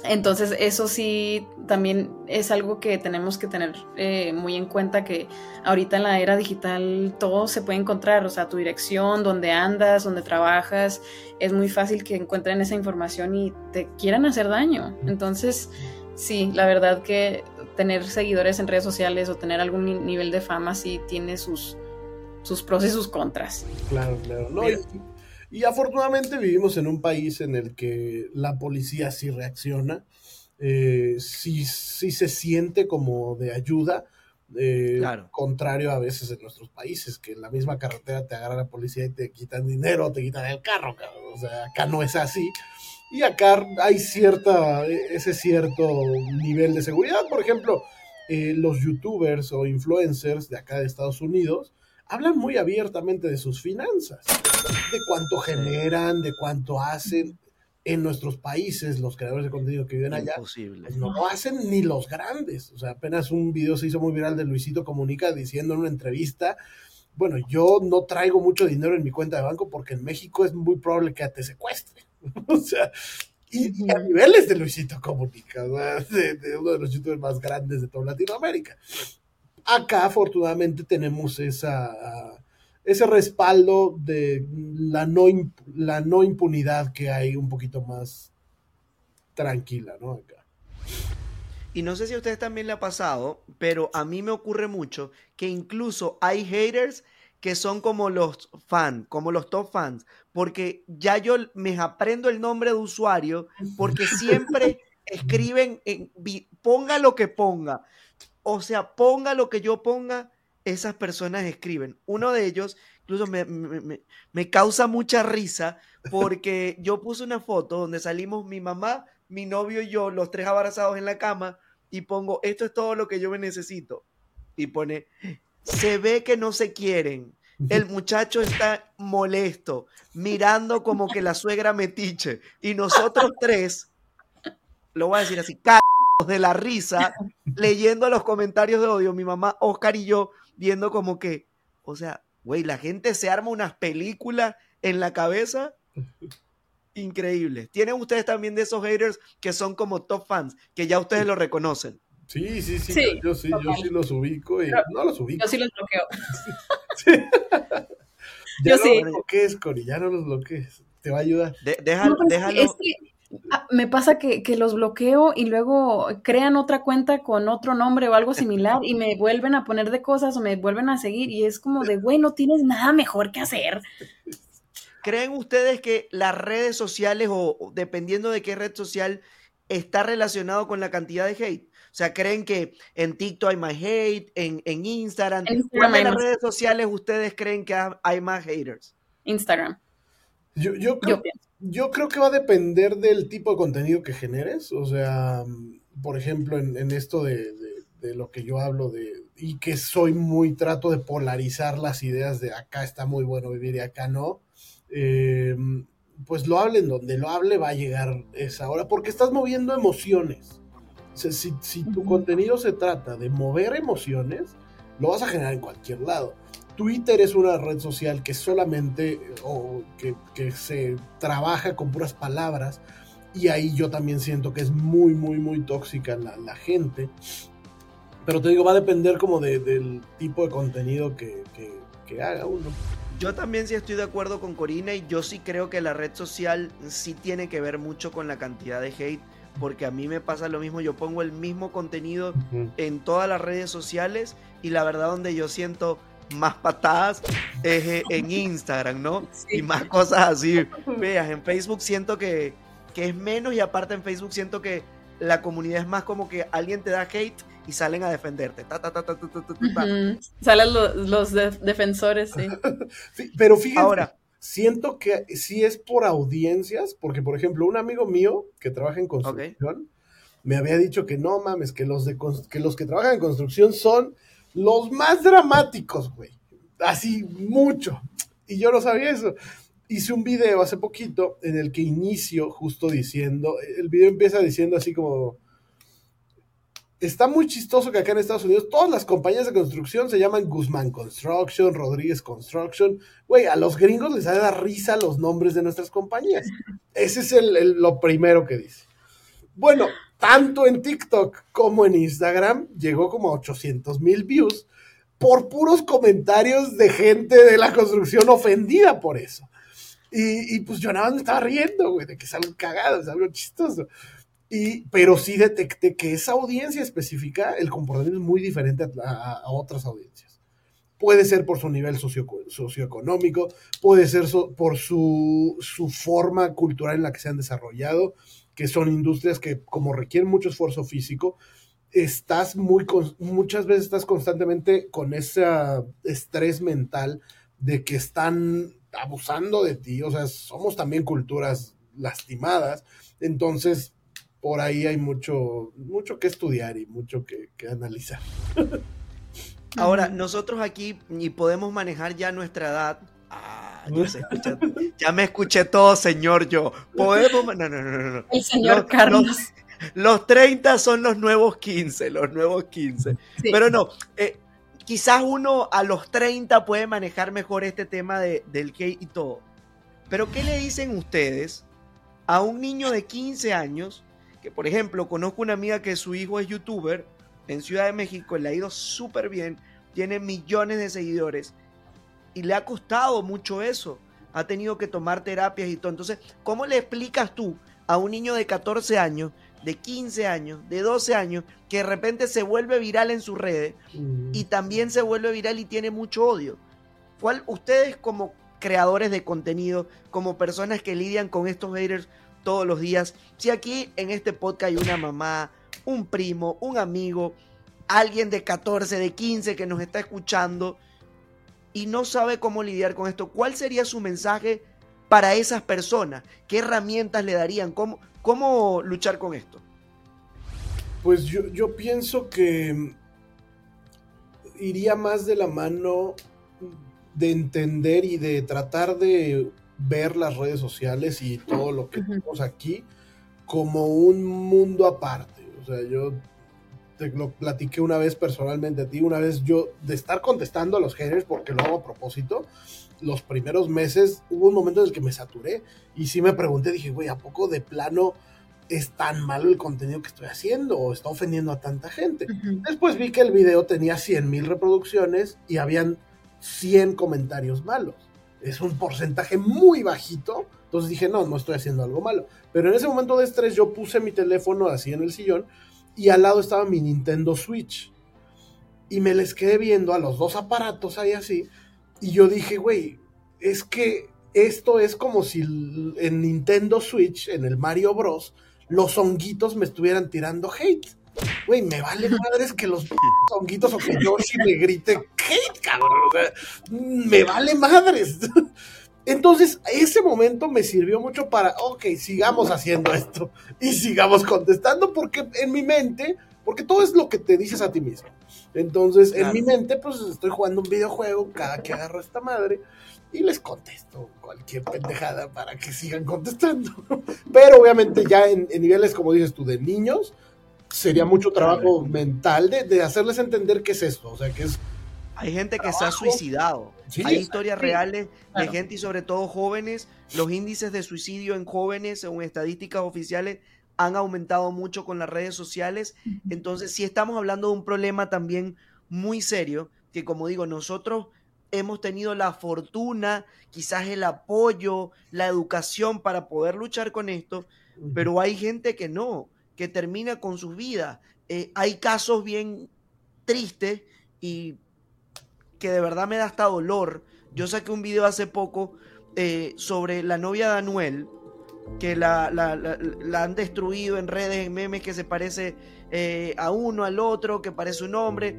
Entonces, eso sí, también es algo que tenemos que tener eh, muy en cuenta que ahorita en la era digital todo se puede encontrar, o sea, tu dirección, dónde andas, dónde trabajas, es muy fácil que encuentren esa información y te quieran hacer daño. Entonces, sí, la verdad que tener seguidores en redes sociales o tener algún nivel de fama sí tiene sus, sus pros y sus contras. Claro, claro. No, y, y, afortunadamente vivimos en un país en el que la policía sí reacciona, eh, sí, sí, se siente como de ayuda. Eh, claro. Contrario a veces en nuestros países, que en la misma carretera te agarra la policía y te quitan dinero, te quitan el carro, cabrón. O sea, acá no es así. Y acá hay cierta, ese cierto nivel de seguridad. Por ejemplo, eh, los youtubers o influencers de acá de Estados Unidos hablan muy abiertamente de sus finanzas, de cuánto generan, de cuánto hacen. En nuestros países, los creadores de contenido que viven allá, pues no lo hacen ni los grandes. O sea, apenas un video se hizo muy viral de Luisito Comunica diciendo en una entrevista, bueno, yo no traigo mucho dinero en mi cuenta de banco porque en México es muy probable que te secuestren. o sea, y, y, a niveles de Luisito Comunica, de, de, uno de los youtubers más grandes de toda Latinoamérica. Acá, afortunadamente, tenemos esa, ese respaldo de la no, la no impunidad que hay un poquito más tranquila, ¿no? Acá. Y no sé si a ustedes también le ha pasado, pero a mí me ocurre mucho que incluso hay haters que son como los fans, como los top fans, porque ya yo me aprendo el nombre de usuario, porque siempre escriben, en, ponga lo que ponga, o sea, ponga lo que yo ponga, esas personas escriben. Uno de ellos, incluso me, me, me causa mucha risa, porque yo puse una foto donde salimos mi mamá, mi novio y yo, los tres abrazados en la cama, y pongo, esto es todo lo que yo me necesito. Y pone, se ve que no se quieren. El muchacho está molesto, mirando como que la suegra metiche. Y nosotros tres, lo voy a decir así, de la risa, leyendo los comentarios de odio, mi mamá, Oscar y yo, viendo como que, o sea, güey, la gente se arma unas películas en la cabeza increíbles. ¿Tienen ustedes también de esos haters que son como top fans, que ya ustedes lo reconocen? Sí, sí, sí, yo, sí, yo sí los ubico y no los ubico. Yo sí los bloqueo. Ya yo no sí. los bloquees, Cori, ya no los bloquees. Te va a ayudar. déjalo. déjalo. Ah, me pasa que, que, los bloqueo y luego crean otra cuenta con otro nombre o algo similar y me vuelven a poner de cosas o me vuelven a seguir y es como de, güey, no tienes nada mejor que hacer. ¿Creen ustedes que las redes sociales o dependiendo de qué red social está relacionado con la cantidad de hate? O sea, ¿creen que en TikTok hay más hate, en, en Instagram? ¿Cuáles de las redes sociales ustedes creen que hay más haters? Instagram. Yo, yo, creo, yo, creo, que va a depender del tipo de contenido que generes. O sea, por ejemplo, en, en esto de, de, lo que yo hablo de y que soy muy trato de polarizar las ideas de acá está muy bueno vivir y acá no. Eh, pues lo hablen donde lo hable va a llegar esa hora porque estás moviendo emociones. Si, si, tu contenido se trata de mover emociones, lo vas a generar en cualquier lado. Twitter es una red social que solamente o que, que, se trabaja con puras palabras y ahí yo también siento que es muy, muy, muy tóxica la, la gente. Pero te digo, va a depender como de, del tipo de contenido que, que, que haga uno. Yo también sí estoy de acuerdo con Corina y yo sí creo que la red social sí tiene que ver mucho con la cantidad de hate porque a mí me pasa lo mismo, yo pongo el mismo contenido en todas las redes sociales y la verdad donde yo siento más patadas es eh, en Instagram, ¿no? Y más cosas así. Veas, en Facebook siento que, que es menos y aparte en Facebook siento que la comunidad es más como que alguien te da hate y salen a defenderte. Salen los, defensores, sí. sí. Pero fíjate, Ahora, siento que sí es por audiencias, porque por ejemplo, un amigo mío que trabaja en construcción me había dicho que no mames, que los, de, que los que trabajan en construcción son los más dramáticos, güey. Así mucho. Y yo no sabía eso. Hice un video hace poquito en el que inicio justo diciendo, el video empieza diciendo así como está muy chistoso que acá en Estados Unidos todas las compañías de construcción se llaman Guzmán Construction, Rodríguez Construction. Güey, a los gringos les dar risa los nombres de nuestras compañías. Ese es el, lo primero que dice. Bueno, tanto en TikTok como en Instagram llegó como a 800 mil views por puros comentarios de gente de la construcción ofendida por eso. Y, y pues yo nada más me estaba riendo, güey, de que es algo cagado, es algo chistoso. Y, pero sí detecté que esa audiencia específica, el comportamiento es muy diferente a, otras audiencias. Puede ser por su nivel socio, socioeconómico, puede ser por su, su, forma cultural en la que se han desarrollado, que son industrias que como requieren mucho esfuerzo físico, estás muy, muchas veces estás constantemente con ese estrés mental de que están abusando de ti, o sea, somos también culturas lastimadas, entonces por ahí hay mucho, mucho que estudiar y mucho que, analizar. Ahora, nosotros aquí y podemos manejar ya nuestra edad. Ah, ya me escuché todo, señor yo. Podemos. No, no, no, no. El señor Carlos. Los, 30 son los nuevos 15, los nuevos 15. Pero no, eh, quizás uno a los 30 puede manejar mejor este tema de, del gay y todo. Pero ¿qué le dicen ustedes a un niño de 15 años que por ejemplo conozco una amiga que su hijo es youtuber en Ciudad de México, le ha ido súper bien, tiene millones de seguidores y le ha costado mucho eso, ha tenido que tomar terapias y todo. Entonces, ¿cómo le explicas tú a un niño de 14 años, de 15 años, de 12 años, que de repente se vuelve viral en sus redes Mm. y también se vuelve viral y tiene mucho odio. ¿Cuál ustedes como creadores de contenido, como personas que lidian con estos haters todos los días, si aquí en este podcast hay una mamá, un primo, un amigo, alguien de 14, de 15 que nos está escuchando y no sabe cómo lidiar con esto, ¿cuál sería su mensaje para esas personas? ¿Qué herramientas le darían? ¿Cómo, cómo luchar con esto? Pues yo, yo pienso que iría más de la mano de entender y de tratar de ver las redes sociales y todo lo que tenemos aquí como un mundo aparte. O sea, yo te lo platiqué una vez personalmente a ti, una vez yo, de estar contestando a los haters, porque lo hago a propósito, los primeros meses hubo un momento en el que me saturé y sí me pregunté, dije, güey, ¿a poco de plano es tan malo el contenido que estoy haciendo o está ofendiendo a tanta gente? Después vi que el video tenía 100 mil reproducciones y habían 100 comentarios malos. Es un porcentaje muy bajito. Entonces dije, no, no estoy haciendo algo malo. Pero en ese momento de estrés yo puse mi teléfono así en el sillón y al lado estaba mi Nintendo Switch. Y me les quedé viendo a los dos aparatos ahí así. Y yo dije, güey, es que esto es como si en Nintendo Switch, en el Mario Bros, los honguitos me estuvieran tirando hate. Güey, me vale madres que los honguitos o que Yoshi me grite hate, cabrón. O sea, me vale madres. Entonces, ese momento me sirvió mucho para, ok, sigamos haciendo esto y sigamos contestando, porque en mi mente, porque todo es lo que te dices a ti mismo. Entonces, en mi mente, pues estoy jugando un videojuego cada que agarro esta madre y les contesto cualquier pendejada para que sigan contestando. Pero obviamente ya en, en niveles, como dices tú, de niños, sería mucho trabajo mental de, de hacerles entender qué es esto. O sea, que es Hay gente que se ha suicidado. Sí, Hay historias sí, reales claro. de gente y sobre todo jóvenes. Los índices de suicidio en jóvenes, según estadísticas oficiales, han aumentado mucho con las redes sociales. Entonces, sí estamos hablando de un problema también muy serio, que como digo, nosotros hemos tenido la fortuna, quizás el apoyo, la educación para poder luchar con esto, pero hay gente que no, que termina con sus vidas. Eh, hay casos bien tristes y que de verdad me da hasta dolor. Yo saqué un video hace poco eh, sobre la novia de Anuel, que la, han destruido en redes, en memes, que se parece eh, a uno, al otro, que parece un hombre.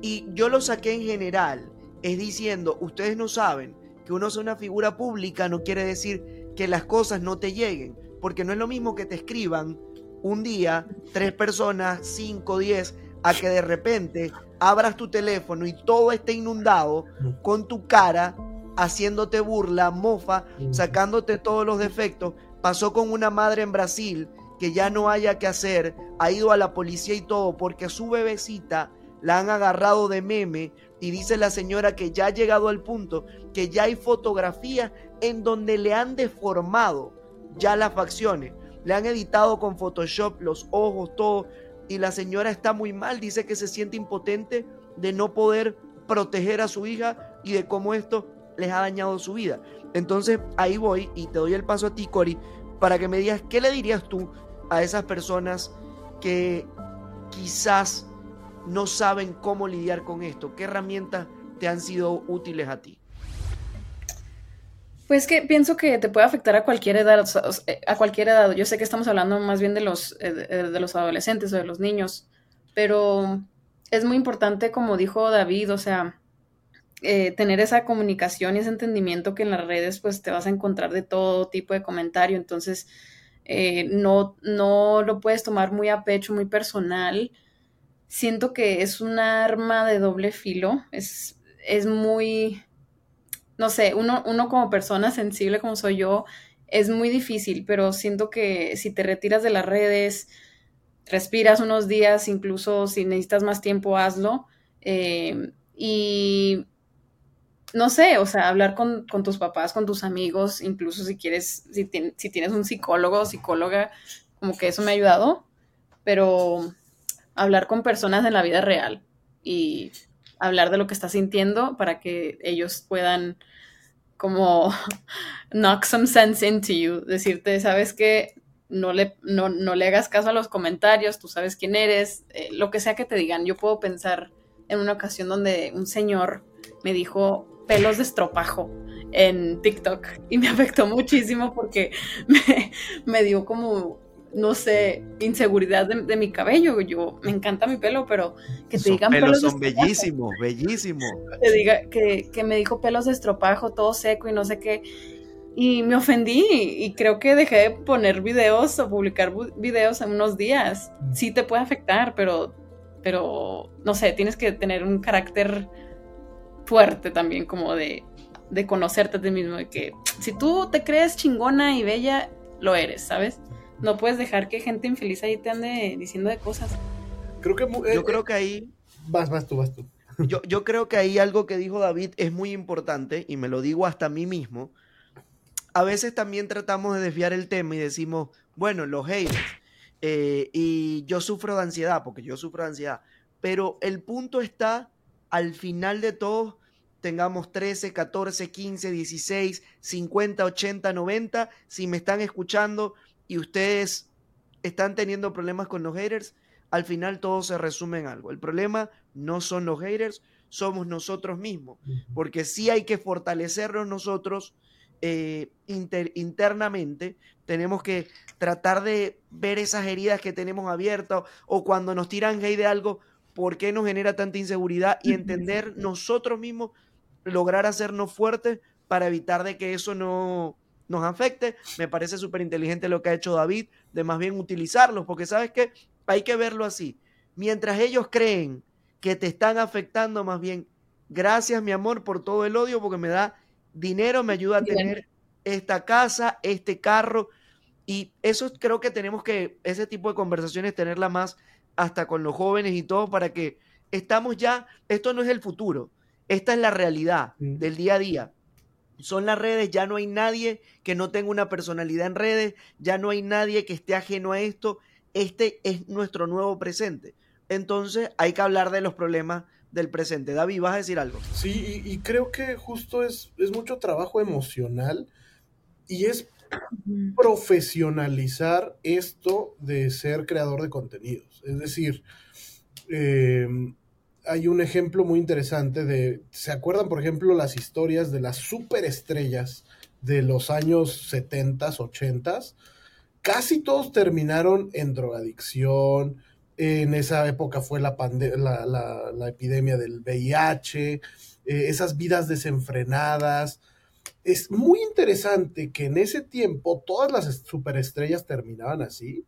Y yo lo saqué en general, es diciendo, ustedes no saben que uno sea una figura pública no quiere decir que las cosas no te lleguen, porque no es lo mismo que te escriban un día tres personas, cinco, diez, a que de repente abras tu teléfono y todo esté inundado con tu cara, haciéndote burla, mofa, sacándote todos los defectos. Pasó con una madre en Brasil que ya no haya que hacer, ha ido a la policía y todo porque su bebecita la han agarrado de meme y dice la señora que ya ha llegado al punto que ya hay fotografías en donde le han deformado ya las facciones, le han editado con Photoshop los ojos, todo, y la señora está muy mal, dice que se siente impotente de no poder proteger a su hija y de cómo esto les ha dañado su vida. Entonces ahí voy y te doy el paso a ti, Cori, para que me digas qué le dirías tú a esas personas que quizás no saben cómo lidiar con esto, qué herramientas te han sido útiles a ti. Pues que pienso que te puede afectar a cualquier edad, o sea, sea, a cualquier edad. Yo sé que estamos hablando más bien de los, eh, de, de los adolescentes o de los niños, pero es muy importante, como dijo David, o sea, eh, tener esa comunicación y ese entendimiento que en las redes pues te vas a encontrar de todo tipo de comentario, entonces eh, no, no lo puedes tomar muy a pecho, muy personal. Siento que es un arma de doble filo, es, es muy no sé, uno, uno como persona sensible como soy yo, es muy difícil, pero siento que si te retiras de las redes, respiras unos días, incluso si necesitas más tiempo, hazlo. Eh, y no sé, o sea, hablar con, con, tus papás, con tus amigos, incluso si quieres, si, ten, si tienes un psicólogo o psicóloga, como que eso me ha ayudado, pero hablar con personas en la vida real y hablar de lo que estás sintiendo para que ellos puedan como knock some sense into you, decirte, sabes que no le, no, no le hagas caso a los comentarios, tú sabes quién eres, eh, lo que sea que te digan. Yo puedo pensar en una ocasión donde un señor me dijo pelos de estropajo en TikTok y me afectó muchísimo porque me, me dio como no sé, inseguridad de, mi cabello. Yo me encanta mi pelo, pero que te digan pelos, son bellísimos, bellísimos. Te diga que, que, me dijo pelos de estropajo, todo seco y no sé qué. Y me ofendí y creo que dejé de poner videos o publicar videos en unos días. Sí te puede afectar, pero, pero no sé, tienes que tener un carácter fuerte también, como de, de conocerte a ti mismo, de que si tú te crees chingona y bella, lo eres, ¿sabes? No puedes dejar que gente infeliz ahí te ande diciendo de cosas. Creo que yo eh, creo que ahí vas, vas tú, vas tú. Yo, yo creo que ahí algo que dijo David es muy importante y me lo digo hasta a mí mismo. A veces también tratamos de desviar el tema y decimos, bueno, los haters. Eh, y yo sufro de ansiedad, porque yo sufro de ansiedad. Pero el punto está, al final de todo, tengamos 13, 14, 15, 16, 50, 80, 90. Si me están escuchando, y ustedes están teniendo problemas con los haters, al final todo se resume en algo. El problema no son los haters, somos nosotros mismos, porque sí hay que fortalecernos nosotros eh, internamente, tenemos que tratar de ver esas heridas que tenemos abiertas o cuando nos tiran hate de algo, por qué nos genera tanta inseguridad y entender nosotros mismos, lograr hacernos fuertes para evitar de que eso no, nos afecte. Me parece súper inteligente lo que ha hecho David, de más bien utilizarlos, porque sabes que hay que verlo así. Mientras ellos creen que te están afectando, más bien, gracias mi amor por todo el odio, porque me da dinero, me ayuda a tener esta casa, este carro. Y eso creo que tenemos que, ese tipo de conversaciones, tenerla más hasta con los jóvenes y todo, para que estamos ya, esto no es el futuro, esta es la realidad del día a día son las redes, ya no hay nadie que no tenga una personalidad en redes, ya no hay nadie que esté ajeno a esto, este es nuestro nuevo presente. Entonces hay que hablar de los problemas del presente. David, ¿vas a decir algo? Sí, y, creo que justo es, es, mucho trabajo emocional y es profesionalizar esto de ser creador de contenidos. Es decir, eh, hay un ejemplo muy interesante de, ¿se acuerdan, por ejemplo, las historias de las superestrellas de los años 70, 80? Casi todos terminaron en drogadicción, en esa época fue la, la, la, epidemia del VIH, eh, esas vidas desenfrenadas. Es muy interesante que en ese tiempo todas las superestrellas terminaban así,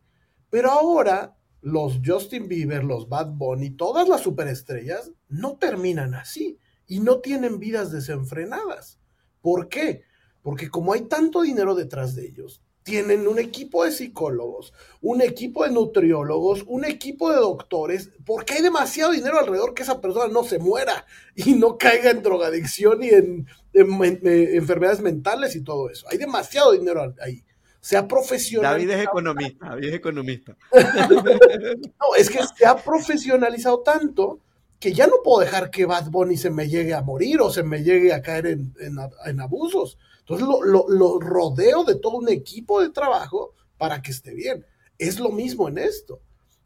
pero ahora los Justin Bieber, los Bad Bunny, todas las superestrellas no terminan así y no tienen vidas desenfrenadas. ¿Por qué? Porque como hay tanto dinero detrás de ellos, tienen un equipo de psicólogos, un equipo de nutriólogos, un equipo de doctores, porque hay demasiado dinero alrededor que esa persona no se muera y no caiga en drogadicción y en, enfermedades mentales y todo eso. Hay demasiado dinero ahí se ha profesionalizado. David es economista, David es economista. no, es que se ha profesionalizado tanto que ya no puedo dejar que Bad Bunny se me llegue a morir o se me llegue a caer en, abusos. Entonces lo, rodeo de todo un equipo de trabajo para que esté bien. Es lo mismo en esto.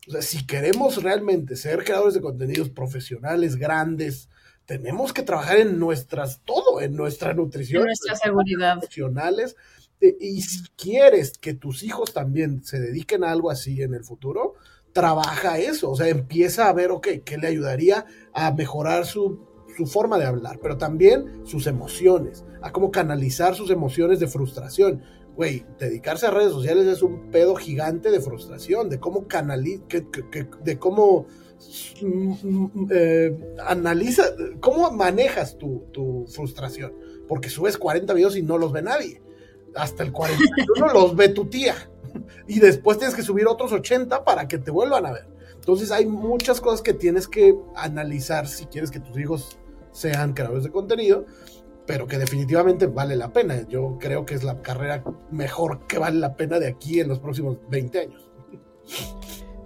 O sea, si queremos realmente ser creadores de contenidos profesionales, grandes, tenemos que trabajar en nuestras, todo, en nuestra nutrición. En nuestra seguridad. Profesionales eh, y si quieres que tus hijos también se dediquen a algo así en el futuro, trabaja eso, o sea, empieza a ver, ok, ¿qué le ayudaría a mejorar su, su forma de hablar? Pero también sus emociones, a cómo canalizar sus emociones de frustración. Güey, dedicarse a redes sociales es un pedo gigante de frustración, de cómo canalizar, de cómo eh, analiza, cómo manejas tu, tu frustración, porque subes 40 videos y no los ve nadie hasta el 41 los ve tu tía. Y después tienes que subir otros 80 para que te vuelvan a ver. Entonces hay muchas cosas que tienes que analizar si quieres que tus hijos sean creadores de contenido, pero que definitivamente vale la pena. Yo creo que es la carrera mejor que vale la pena de aquí en los próximos 20 años.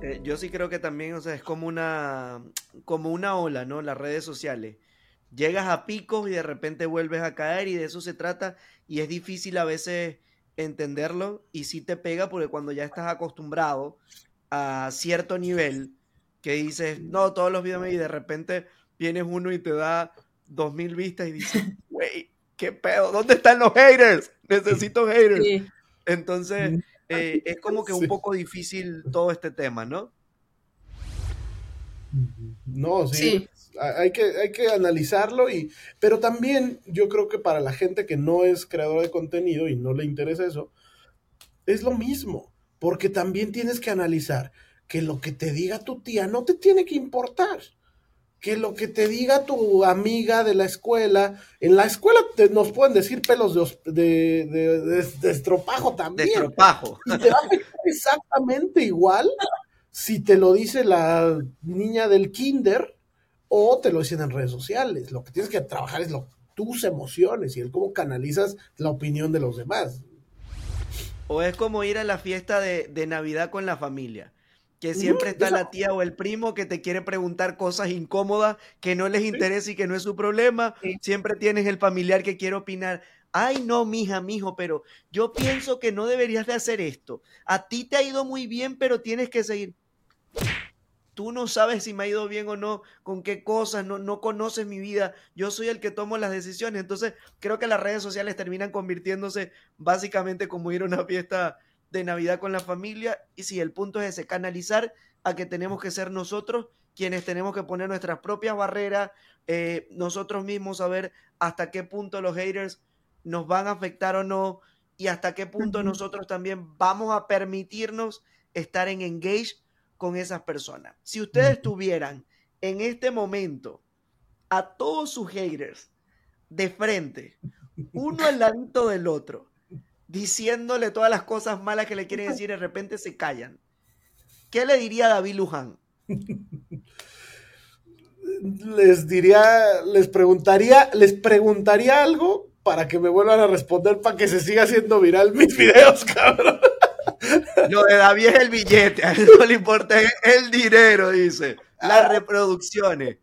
Eh, yo sí creo que también, o sea, es como una, como una ola, ¿no? Las redes sociales. Llegas a picos y de repente vuelves a caer y de eso se trata y es difícil a veces entenderlo y sí te pega porque cuando ya estás acostumbrado a cierto nivel que dices, no, todos los videos y de repente vienes uno y te da dos mil vistas y dices, güey, qué pedo, ¿dónde están los haters? Necesito haters. Entonces, eh, es como que un poco difícil todo este tema, ¿no? No, sí. Hay, que, hay que analizarlo, y, pero también yo creo que para la gente que no es creadora de contenido y no le interesa eso, es lo mismo, porque también tienes que analizar que lo que te diga tu tía no te tiene que importar. Que lo que te diga tu amiga de la escuela, en la escuela nos pueden decir pelos de, de, estropajo también. De estropajo. Y te va a afectar exactamente igual si te lo dice la niña del kinder o te lo dicen en redes sociales. Lo que tienes que trabajar es lo, tus emociones y el cómo canalizas la opinión de los demás. O es como ir a la fiesta de, de Navidad con la familia que siempre está la tía o el primo que te quiere preguntar cosas incómodas que no les interesa y que no es su problema. Siempre tienes el familiar que quiere opinar. Ay, no, mija, mijo, pero yo pienso que no deberías de hacer esto. A ti te ha ido muy bien, pero tienes que seguir. Tú no sabes si me ha ido bien o no, con qué cosas, no, no conoces mi vida. Yo soy el que tomo las decisiones. Entonces, creo que las redes sociales terminan convirtiéndose básicamente como ir a una fiesta de Navidad con la familia. Y si el punto es ese, canalizar a que tenemos que ser nosotros quienes tenemos que poner nuestras propias barreras, eh, nosotros mismos saber hasta qué punto los haters nos van a afectar o no y hasta qué punto nosotros también vamos a permitirnos estar en engage con esas personas. Si ustedes tuvieran en este momento a todos sus haters de frente, uno al lado del otro, diciéndole todas las cosas malas que le quieren decir, de repente se callan. ¿Qué le diría David Luján? Les diría, les preguntaría, les preguntaría algo para que me vuelvan a responder para que se siga haciendo viral mis videos, cabrón. Lo de David es el billete, a él no le importa el dinero, dice. Las ah. reproducciones.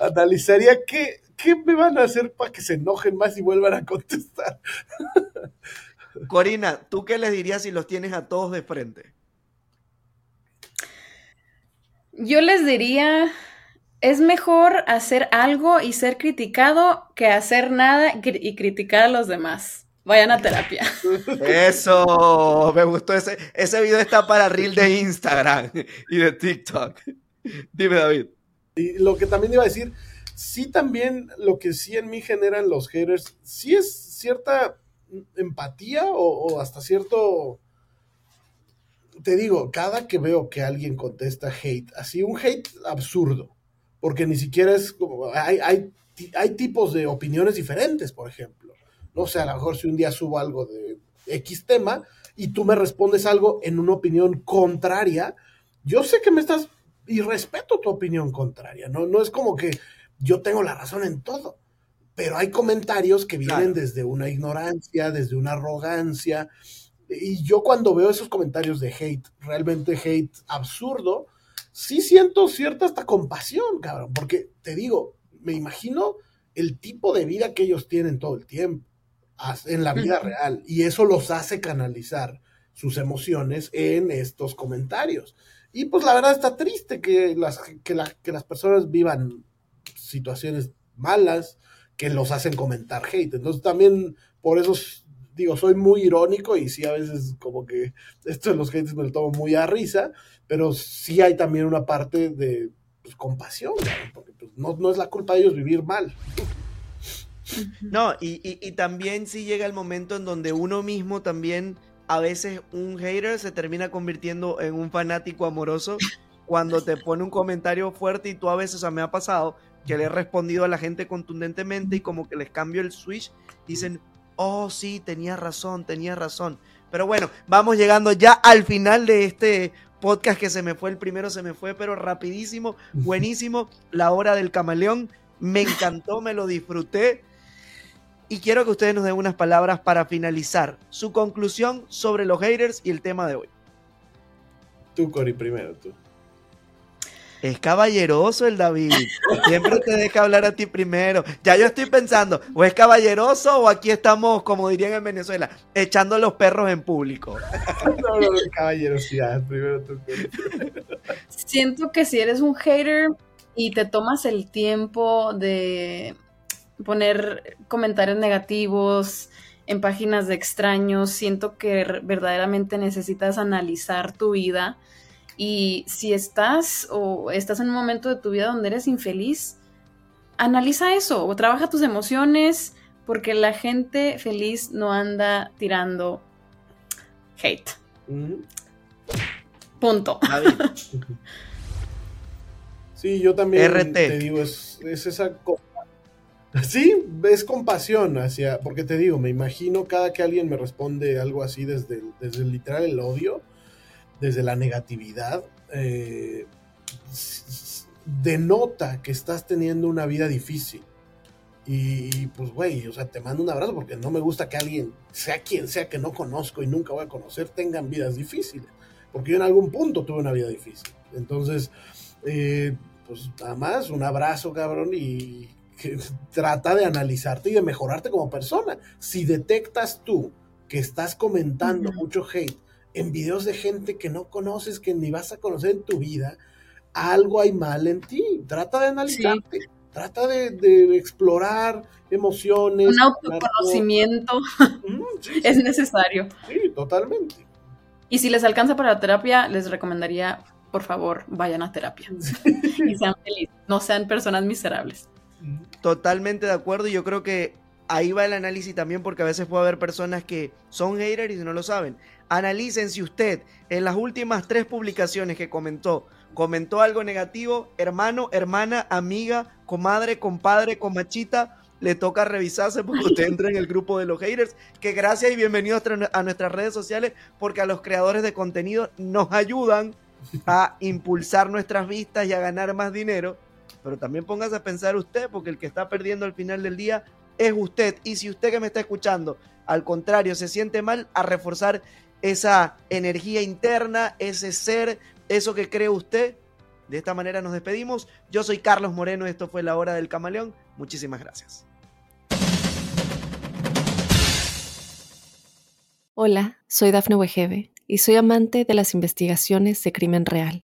Analizaría qué, qué me van a hacer para que se enojen más y vuelvan a contestar. Corina, ¿tú qué les dirías si los tienes a todos de frente? Yo les diría, es mejor hacer algo y ser criticado que hacer nada y criticar a los demás. Vayan a terapia. Eso, me gustó ese. Ese video está para reel de Instagram y de TikTok. Dime, David. Y lo que también iba a decir, sí también lo que sí en mí generan los haters, sí es cierta empatía o, hasta cierto... Te digo, cada que veo que alguien contesta hate, así un hate absurdo, porque ni siquiera es como, hay, hay, hay tipos de opiniones diferentes, por ejemplo. No sé, a lo mejor si un día subo algo de X tema y tú me respondes algo en una opinión contraria, yo sé que me estás y respeto tu opinión contraria, ¿no? No es como que yo tengo la razón en todo pero hay comentarios que vienen desde una ignorancia, desde una arrogancia. Y yo cuando veo esos comentarios de hate, realmente hate absurdo, sí siento cierta hasta compasión, cabrón, porque te digo, me imagino el tipo de vida que ellos tienen todo el tiempo en la vida real y eso los hace canalizar sus emociones en estos comentarios. Y pues la verdad está triste que las, que, que las personas vivan situaciones malas, que los hacen comentar hate. Entonces también por eso digo, soy muy irónico y sí a veces como que esto de los haters me lo tomo muy a risa, pero sí hay también una parte de pues, compasión, porque pues, no, es la culpa de ellos vivir mal. No, y, y, también sí llega el momento en donde uno mismo también, a veces un hater se termina convirtiendo en un fanático amoroso cuando te pone un comentario fuerte y tú a veces, o sea, me ha pasado, que le he respondido a la gente contundentemente y como que les cambio el switch, dicen, oh sí, tenía razón, tenía razón. Pero bueno, vamos llegando ya al final de este podcast que se me fue, el primero se me fue, pero rapidísimo, buenísimo, la hora del camaleón, me encantó, me lo disfruté. Y quiero que ustedes nos den unas palabras para finalizar su conclusión sobre los haters y el tema de hoy. Tú, Cori, primero, tú. Es caballeroso el David. Siempre te deja hablar a ti primero. Ya yo estoy pensando, o es caballeroso o aquí estamos, como dirían en Venezuela, echando los perros en público. No, no, caballerosidad, primero tú. Siento que si eres un hater y te tomas el tiempo de poner comentarios negativos en páginas de extraños, siento que verdaderamente necesitas analizar tu vida. Y si estás o estás en un momento de tu vida donde eres infeliz, analiza eso o trabaja tus emociones porque la gente feliz no anda tirando hate. Punto. Sí, yo también te digo, es, esa... Sí, es compasión hacia, porque te digo, me imagino cada que alguien me responde algo así desde, desde literal el odio, desde la negatividad, eh, denota que estás teniendo una vida difícil. Y, pues, güey, o sea, te mando un abrazo porque no me gusta que alguien, sea quien sea que no conozco y nunca voy a conocer, tengan vidas difíciles. Porque yo en algún punto tuve una vida difícil. Entonces, eh, pues nada más, un abrazo, cabrón, y que trata de analizarte y de mejorarte como persona. Si detectas tú que estás comentando mucho hate en videos de gente que no conoces, que ni vas a conocer en tu vida, algo hay mal en ti. Trata de analizarte, trata de, explorar emociones. Un autoconocimiento es necesario. Sí, totalmente. Y si les alcanza para la terapia, les recomendaría, por favor, vayan a terapia. y sean felices, no sean personas miserables. Totalmente de acuerdo. y Yo creo que ahí va el análisis también porque a veces puede haber personas que son haters y no lo saben. Analicen si usted en las últimas tres publicaciones que comentó, comentó algo negativo, hermano, hermana, amiga, comadre, compadre, comachita, le toca revisarse porque usted entra en el grupo de los haters. Que gracias y bienvenidos a nuestras redes sociales porque a los creadores de contenido nos ayudan a impulsar nuestras vistas y a ganar más dinero. Pero también póngase a pensar usted porque el que está perdiendo al final del día es usted. Y si usted que me está escuchando, al contrario, se siente mal, a reforzar esa energía interna, ese ser, eso que cree usted. De esta manera nos despedimos. Yo soy Carlos Moreno, esto fue La Hora del Camaleón. Muchísimas gracias. Hola, soy Dafne Wegebe y soy amante de las investigaciones de crimen real.